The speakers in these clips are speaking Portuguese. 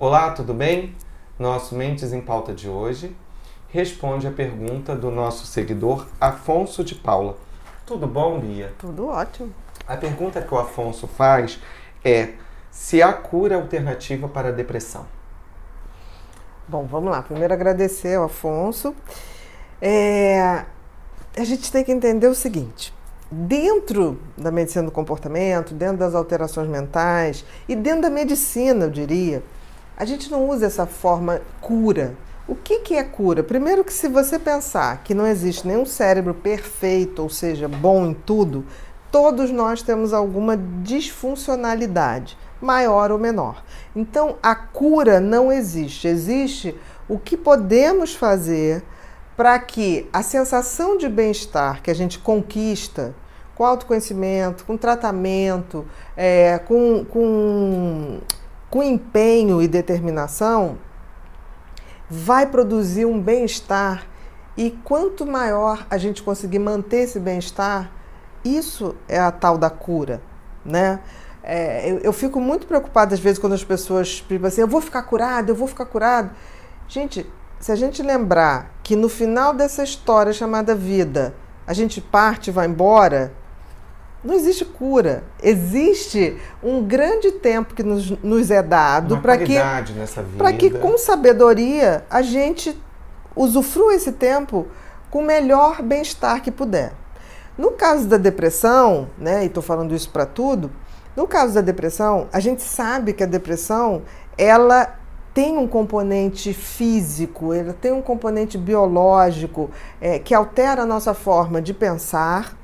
Olá, tudo bem? Nosso Mentes em Pauta de hoje responde a pergunta do nosso seguidor Afonso de Paula. Tudo bom, Bia? Tudo ótimo. A pergunta que o Afonso faz é se há cura alternativa para a depressão. Bom, vamos lá. Primeiro agradecer ao Afonso. É, a gente tem que entender o seguinte: dentro da medicina do comportamento, dentro das alterações mentais e dentro da medicina, eu diria, a gente não usa essa forma cura. O que, que é cura? Primeiro que se você pensar que não existe nenhum cérebro perfeito, ou seja, bom em tudo, todos nós temos alguma disfuncionalidade, maior ou menor. Então a cura não existe. Existe o que podemos fazer para que a sensação de bem-estar que a gente conquista com autoconhecimento, com tratamento, é, com, com, com empenho e determinação, vai produzir um bem-estar. E quanto maior a gente conseguir manter esse bem-estar, isso é a tal da cura, né? É, eu, eu, fico muito preocupada às vezes quando as pessoas ficam assim, eu vou ficar curado, eu vou ficar curado. Gente, se a gente lembrar que no final dessa história chamada vida, a gente parte e vai embora, não existe cura. Existe um grande tempo que nos, nos é dado para que, para que, com sabedoria, a gente usufrua esse tempo com o melhor bem-estar que puder. No caso da depressão, né, e estou falando isso para tudo, no caso da depressão, a gente sabe que a depressão ela tem um componente físico, ele tem um componente biológico é, que altera a nossa forma de pensar,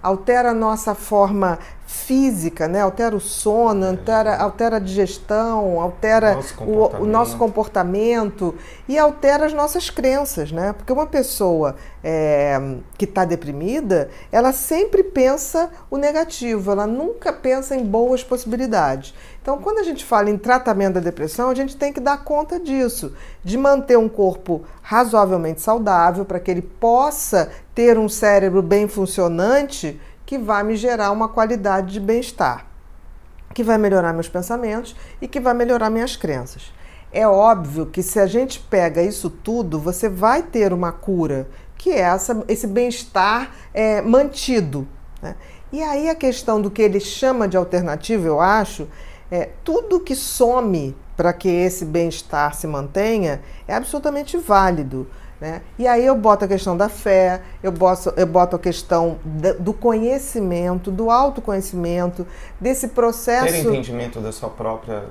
altera a nossa forma física, né? altera o sono, é. altera, altera a digestão, altera nosso o, o, nosso comportamento e altera as nossas crenças, né? Porque uma pessoa é, que está deprimida, ela sempre pensa o negativo, ela nunca pensa em boas possibilidades. Então, quando a gente fala em tratamento da depressão, a gente tem que dar conta disso, de manter um corpo razoavelmente saudável para que ele possa ter um cérebro bem funcionante que vai me gerar uma qualidade de bem-estar, que vai melhorar meus pensamentos e que vai melhorar minhas crenças. É óbvio que se a gente pega isso tudo, você vai ter uma cura, que é essa, esse bem-estar é, mantido. Né? E aí a questão do que ele chama de alternativa, eu acho, é tudo que some para que esse bem-estar se mantenha é absolutamente válido. Né? E aí eu boto a questão da fé, eu boto, eu boto a questão do conhecimento, do autoconhecimento, desse processo. Ter entendimento da sua própria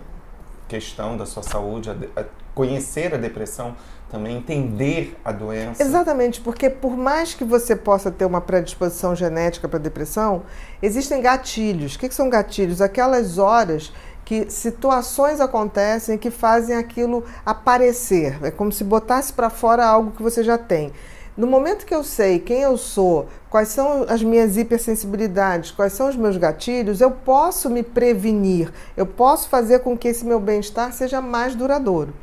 questão, da sua saúde, a, a conhecer a depressão, também entender a doença. Exatamente, porque por mais que você possa ter uma predisposição genética para depressão, existem gatilhos. O que, que são gatilhos? Aquelas horas que situações acontecem que fazem aquilo aparecer. É como se botasse para fora algo que você já tem. No momento que eu sei quem eu sou, quais são as minhas hipersensibilidades, quais são os meus gatilhos, eu posso me prevenir, eu posso fazer com que esse meu bem-estar seja mais duradouro.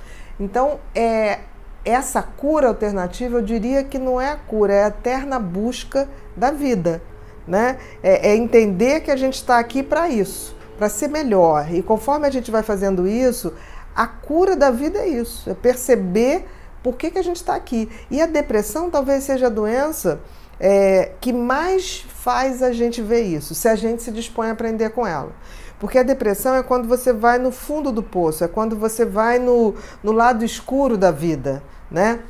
Então, é, essa cura alternativa, eu diria que não é a cura, é a eterna busca da vida. Né? É, é entender que a gente está aqui para isso para ser melhor. E conforme a gente vai fazendo isso, a cura da vida é isso, é perceber por que, que a gente está aqui. E a depressão talvez seja a doença é, que mais faz a gente ver isso, se a gente se dispõe a aprender com ela. Porque a depressão é quando você vai no fundo do poço, é quando você vai no, no lado escuro da vida, né?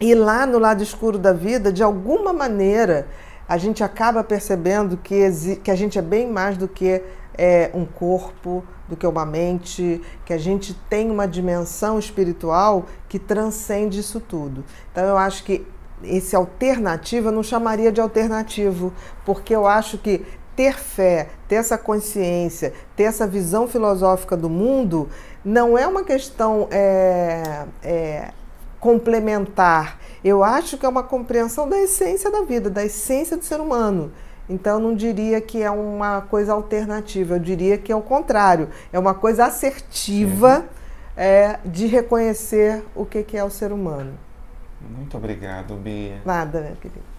E lá no lado escuro da vida, de alguma maneira, a gente acaba percebendo que, que a gente é bem mais do que é, um corpo, do que uma mente, que a gente tem uma dimensão espiritual que transcende isso tudo. Então eu acho que esse alternativo eu não chamaria de alternativo, porque eu acho que ter fé, ter essa consciência, ter essa visão filosófica do mundo não é uma questão é, é, complementar. Eu acho que é uma compreensão da essência da vida, da essência do ser humano. Então, não diria que é uma coisa alternativa, eu diria que é o contrário, é uma coisa assertiva é, de reconhecer o que, que é o ser humano. Muito obrigado, Bia. Nada, meu querido.